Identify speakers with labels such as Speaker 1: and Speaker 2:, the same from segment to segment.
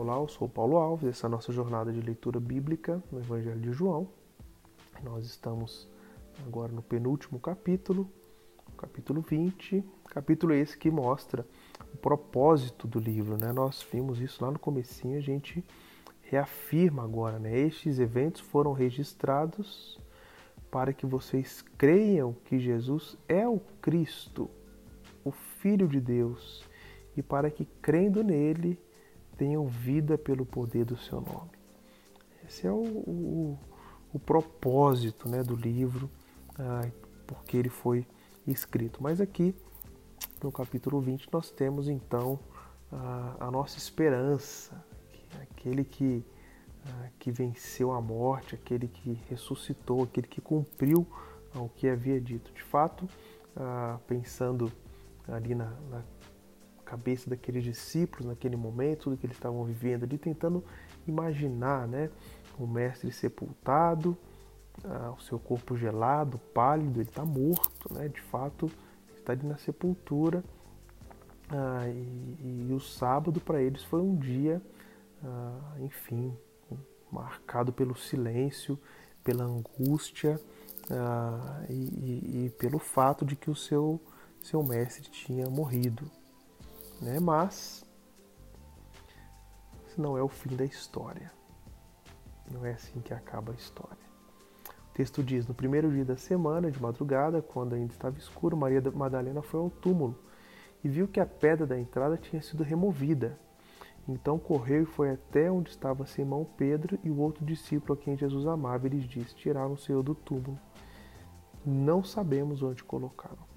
Speaker 1: Olá, eu sou Paulo Alves, essa é a nossa jornada de leitura bíblica no Evangelho de João. Nós estamos agora no penúltimo capítulo, capítulo 20, capítulo esse que mostra o propósito do livro, né? Nós vimos isso lá no comecinho, a gente reafirma agora, né? Estes eventos foram registrados para que vocês creiam que Jesus é o Cristo, o Filho de Deus, e para que crendo nele tenham vida pelo poder do seu nome. Esse é o, o, o propósito né, do livro, ah, porque ele foi escrito. Mas aqui, no capítulo 20, nós temos então a, a nossa esperança, aquele que, ah, que venceu a morte, aquele que ressuscitou, aquele que cumpriu o que havia dito. De fato, ah, pensando ali na, na cabeça daqueles discípulos naquele momento, tudo que eles estavam vivendo ali, tentando imaginar né, o mestre sepultado, ah, o seu corpo gelado, pálido, ele está morto, né, de fato, está ali na sepultura. Ah, e, e, o sábado para eles foi um dia, ah, enfim, marcado pelo silêncio, pela angústia ah, e, e, e pelo fato de que o seu, seu mestre tinha morrido né? Mas isso não é o fim da história. Não é assim que acaba a história. O texto diz: No primeiro dia da semana, de madrugada, quando ainda estava escuro, Maria Madalena foi ao túmulo e viu que a pedra da entrada tinha sido removida. Então correu e foi até onde estava Simão Pedro e o outro discípulo a quem Jesus amava. E lhes disse: Tiraram o Senhor do túmulo. Não sabemos onde colocaram.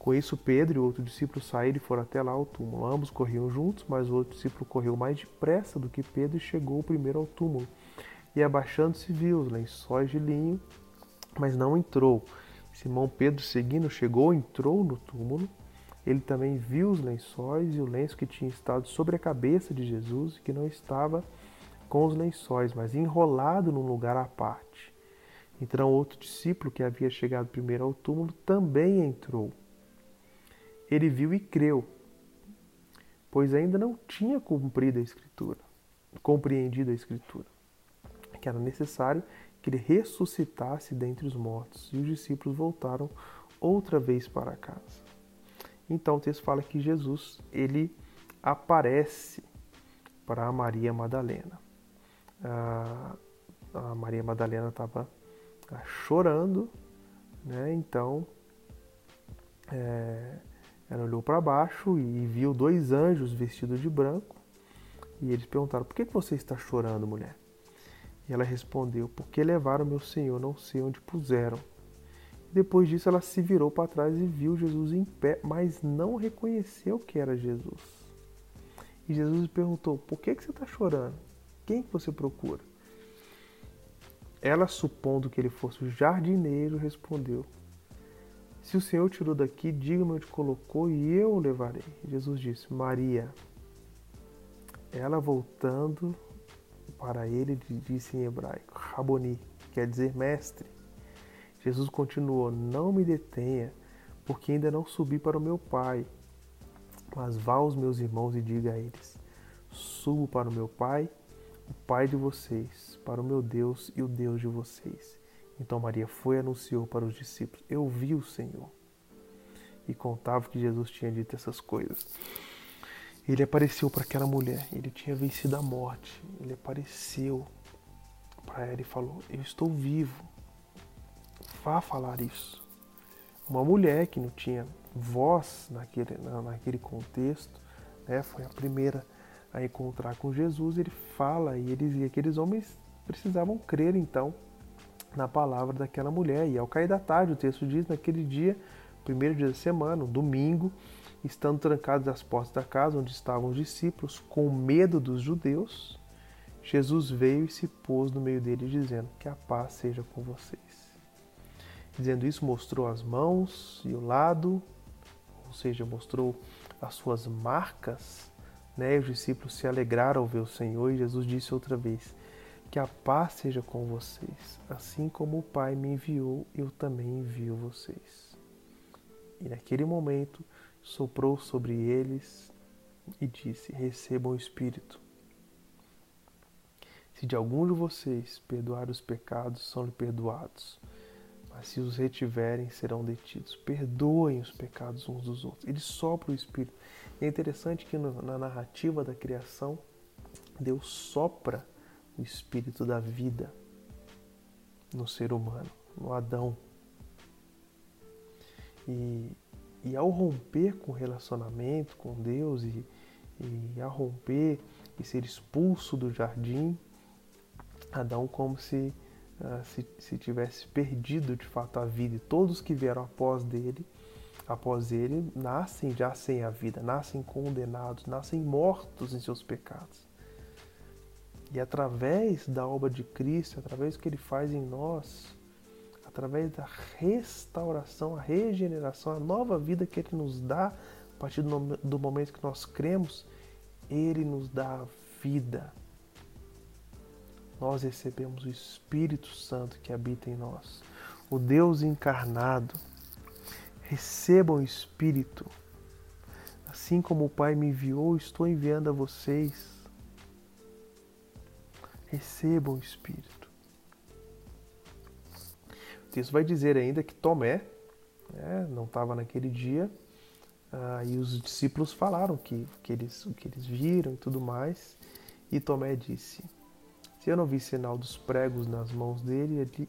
Speaker 1: Com isso, Pedro e outro discípulo saíram e foram até lá ao túmulo. Ambos corriam juntos, mas o outro discípulo correu mais depressa do que Pedro e chegou primeiro ao túmulo. E abaixando-se, viu os lençóis de linho, mas não entrou. Simão Pedro, seguindo, chegou, entrou no túmulo. Ele também viu os lençóis e o lenço que tinha estado sobre a cabeça de Jesus que não estava com os lençóis, mas enrolado num lugar à parte. Então, outro discípulo que havia chegado primeiro ao túmulo também entrou ele viu e creu, pois ainda não tinha cumprido a escritura, compreendido a escritura, que era necessário que ele ressuscitasse dentre os mortos. E os discípulos voltaram outra vez para casa. Então o texto fala que Jesus ele aparece para a Maria Madalena. A, Maria Madalena estava chorando, né? Então é, ela olhou para baixo e viu dois anjos vestidos de branco. E eles perguntaram: Por que você está chorando, mulher? E ela respondeu: Porque levaram meu senhor, não sei onde puseram. Depois disso, ela se virou para trás e viu Jesus em pé, mas não reconheceu que era Jesus. E Jesus perguntou: Por que, que você está chorando? Quem que você procura? Ela, supondo que ele fosse o jardineiro, respondeu: se o Senhor tirou daqui, diga-me onde colocou e eu o levarei. Jesus disse: Maria. Ela voltando para ele disse em hebraico: Raboni, quer dizer mestre. Jesus continuou: Não me detenha, porque ainda não subi para o meu Pai. Mas vá aos meus irmãos e diga a eles: Subo para o meu Pai, o Pai de vocês, para o meu Deus e o Deus de vocês. Então Maria foi e anunciou para os discípulos: Eu vi o Senhor. E contava que Jesus tinha dito essas coisas. Ele apareceu para aquela mulher, ele tinha vencido a morte. Ele apareceu para ela e falou: Eu estou vivo. Vá falar isso. Uma mulher que não tinha voz naquele, naquele contexto, né, foi a primeira a encontrar com Jesus. Ele fala e, eles, e aqueles homens precisavam crer então na palavra daquela mulher. E ao cair da tarde, o texto diz, naquele dia, primeiro dia da semana, um domingo, estando trancados as portas da casa onde estavam os discípulos, com medo dos judeus, Jesus veio e se pôs no meio deles, dizendo: Que a paz seja com vocês. Dizendo isso, mostrou as mãos e o lado, ou seja, mostrou as suas marcas. Né? Os discípulos se alegraram ao ver o Senhor e Jesus disse outra vez: que a paz seja com vocês. Assim como o Pai me enviou, eu também envio vocês. E naquele momento soprou sobre eles e disse: Recebam o Espírito. Se de algum de vocês perdoar os pecados, são-lhe perdoados. Mas se os retiverem, serão detidos. Perdoem os pecados uns dos outros. Ele sopra o Espírito. E é interessante que na narrativa da criação, Deus sopra o Espírito da vida no ser humano, no Adão. E, e ao romper com o relacionamento com Deus e, e ao romper e ser expulso do jardim, Adão como se, uh, se, se tivesse perdido de fato a vida. E todos que vieram após dele, após ele, nascem já sem a vida, nascem condenados, nascem mortos em seus pecados. E através da obra de Cristo, através do que ele faz em nós, através da restauração, a regeneração, a nova vida que ele nos dá, a partir do momento que nós cremos, ele nos dá a vida nós recebemos o Espírito Santo que habita em nós, o Deus encarnado. Recebam o Espírito. Assim como o Pai me enviou, estou enviando a vocês. Recebam o Espírito. O texto vai dizer ainda que Tomé né, não estava naquele dia, ah, e os discípulos falaram que, que eles, o que eles viram e tudo mais. E Tomé disse: se eu não vi sinal dos pregos nas mãos dele ali,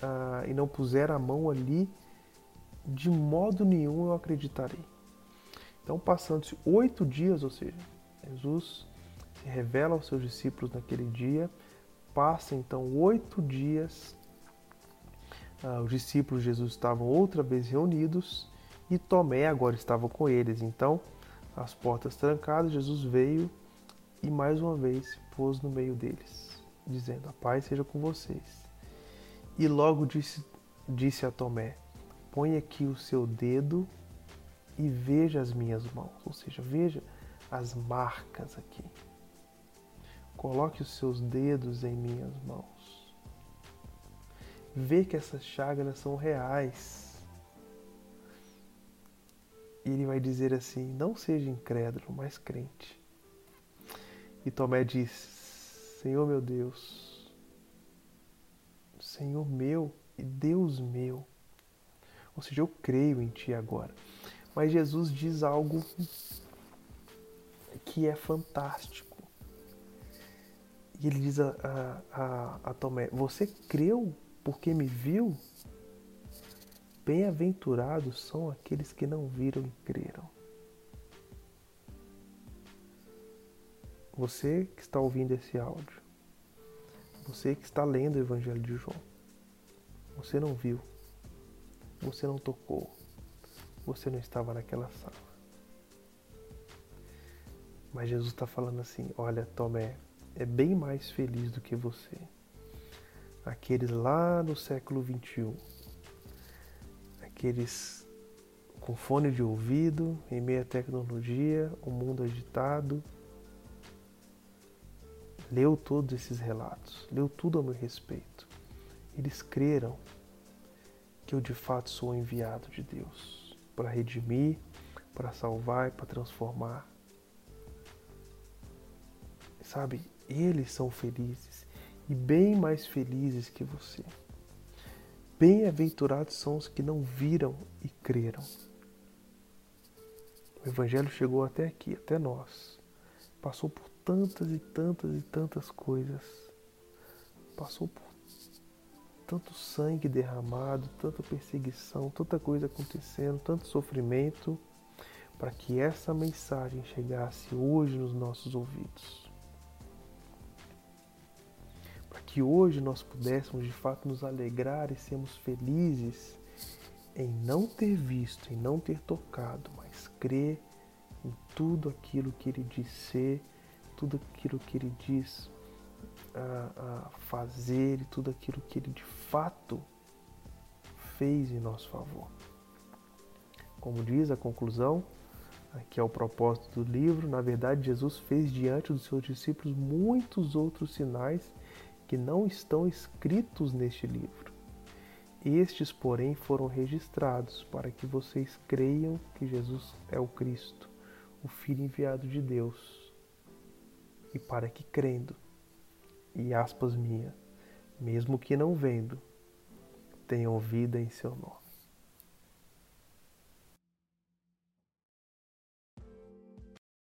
Speaker 1: ah, e não puser a mão ali, de modo nenhum eu acreditarei. Então, passando-se oito dias, ou seja, Jesus se revela aos seus discípulos naquele dia, passa então oito dias, ah, os discípulos de Jesus estavam outra vez reunidos e Tomé agora estava com eles. Então, as portas trancadas, Jesus veio e mais uma vez se pôs no meio deles dizendo: A paz seja com vocês. E logo disse, disse a Tomé: Põe aqui o seu dedo e veja as minhas mãos, ou seja, veja as marcas aqui. Coloque os seus dedos em minhas mãos. Vê que essas chagas são reais. E ele vai dizer assim: Não seja incrédulo, mas crente. E Tomé diz: Senhor meu Deus, Senhor meu e Deus meu. Ou seja, eu creio em Ti agora. Mas Jesus diz algo que é fantástico. E ele diz a, a, a, Tomé: Você creu porque me viu? Bem-aventurados são aqueles que não viram e creram. Você que está ouvindo esse áudio, você que está lendo o Evangelho de João, você não viu, você não tocou, você não estava naquela sala. Mas Jesus está falando assim: olha, Tomé é bem mais feliz do que você. Aqueles lá no século 21, aqueles com fone de ouvido, em meia tecnologia, o um mundo agitado, leu todos esses relatos, leu tudo a meu respeito. Eles creram que eu de fato sou enviado de Deus para redimir, para salvar e para transformar. Sabe, eles são felizes e bem mais felizes que você. Bem-aventurados são os que não viram e creram. O Evangelho chegou até aqui, até nós. Passou por tantas e tantas e tantas coisas. Passou por tanto sangue derramado, tanta perseguição, tanta coisa acontecendo, tanto sofrimento, para que essa mensagem chegasse hoje nos nossos ouvidos. Que hoje nós pudéssemos de fato nos alegrar e sermos felizes em não ter visto, em não ter tocado, mas crer em tudo aquilo que Ele diz ser tudo aquilo que ele diz a, a fazer e tudo aquilo que ele de fato fez em nosso favor. Como diz a conclusão, que é o propósito do livro, na verdade, Jesus fez diante dos seus discípulos muitos outros sinais que não estão escritos neste livro. Estes, porém, foram registrados para que vocês creiam que Jesus é o Cristo, o Filho enviado de Deus e para que, crendo, e aspas minha, mesmo que não vendo, tenham vida em seu nome.